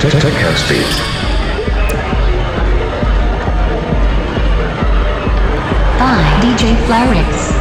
Tech House Beat. by DJ Flarix.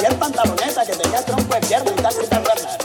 bien pantaloneta que tenía el tronco de pierna y casi taberna.